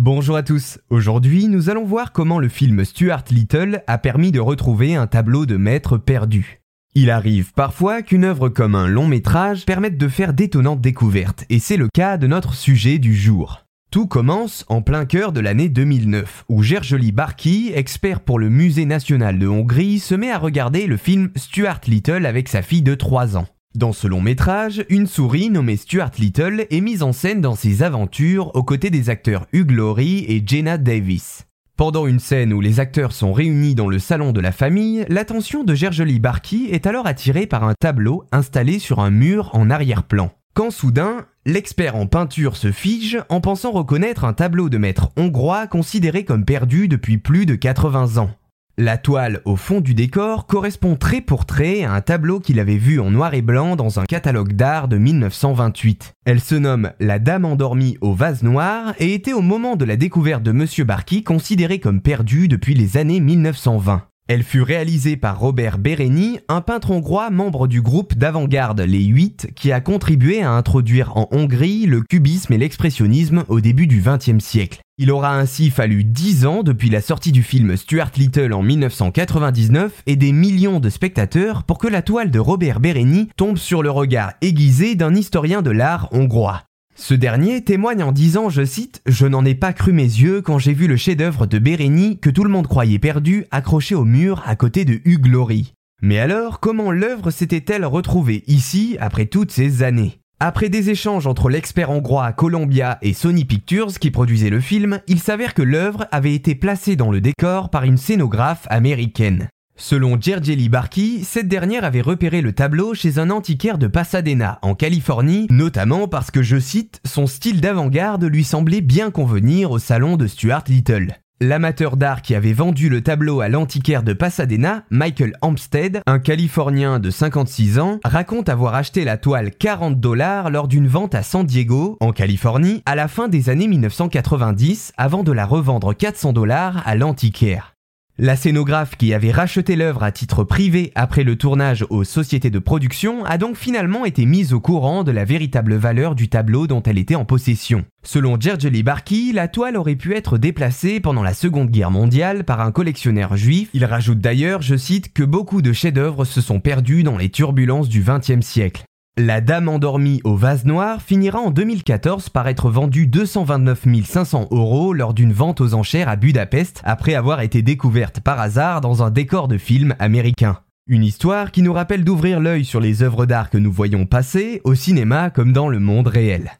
Bonjour à tous, aujourd'hui nous allons voir comment le film Stuart Little a permis de retrouver un tableau de maître perdu. Il arrive parfois qu'une œuvre comme un long métrage permette de faire d'étonnantes découvertes, et c'est le cas de notre sujet du jour. Tout commence en plein cœur de l'année 2009, où Gergely Barki, expert pour le Musée national de Hongrie, se met à regarder le film Stuart Little avec sa fille de 3 ans. Dans ce long métrage, une souris nommée Stuart Little est mise en scène dans ses aventures aux côtés des acteurs Hugh Laurie et Jenna Davis. Pendant une scène où les acteurs sont réunis dans le salon de la famille, l'attention de Gergely Barky est alors attirée par un tableau installé sur un mur en arrière-plan. Quand soudain, l'expert en peinture se fige en pensant reconnaître un tableau de maître hongrois considéré comme perdu depuis plus de 80 ans. La toile au fond du décor correspond trait pour trait à un tableau qu'il avait vu en noir et blanc dans un catalogue d'art de 1928. Elle se nomme La Dame endormie au vase noir et était au moment de la découverte de Monsieur Barky considérée comme perdue depuis les années 1920. Elle fut réalisée par Robert Bereni, un peintre hongrois membre du groupe d'avant-garde Les 8 qui a contribué à introduire en Hongrie le cubisme et l'expressionnisme au début du XXe siècle. Il aura ainsi fallu 10 ans depuis la sortie du film Stuart Little en 1999 et des millions de spectateurs pour que la toile de Robert Bereni tombe sur le regard aiguisé d'un historien de l'art hongrois. Ce dernier témoigne en disant, je cite, Je n'en ai pas cru mes yeux quand j'ai vu le chef-d'œuvre de Bérény que tout le monde croyait perdu accroché au mur à côté de Hugues Laurie. Mais alors, comment l'œuvre s'était-elle retrouvée ici après toutes ces années? Après des échanges entre l'expert hongrois Columbia et Sony Pictures qui produisait le film, il s'avère que l'œuvre avait été placée dans le décor par une scénographe américaine. Selon Gergely Barkey, cette dernière avait repéré le tableau chez un antiquaire de Pasadena, en Californie, notamment parce que, je cite, son style d'avant-garde lui semblait bien convenir au salon de Stuart Little. L'amateur d'art qui avait vendu le tableau à l'antiquaire de Pasadena, Michael Hampstead, un Californien de 56 ans, raconte avoir acheté la toile 40 dollars lors d'une vente à San Diego, en Californie, à la fin des années 1990, avant de la revendre 400 dollars à l'antiquaire. La scénographe qui avait racheté l'œuvre à titre privé après le tournage aux sociétés de production a donc finalement été mise au courant de la véritable valeur du tableau dont elle était en possession. Selon Gergely Barkey, la toile aurait pu être déplacée pendant la Seconde Guerre mondiale par un collectionneur juif. Il rajoute d'ailleurs, je cite, que beaucoup de chefs-d'œuvre se sont perdus dans les turbulences du XXe siècle. La Dame endormie au vase noir finira en 2014 par être vendue 229 500 euros lors d'une vente aux enchères à Budapest après avoir été découverte par hasard dans un décor de film américain. Une histoire qui nous rappelle d'ouvrir l'œil sur les œuvres d'art que nous voyons passer, au cinéma comme dans le monde réel.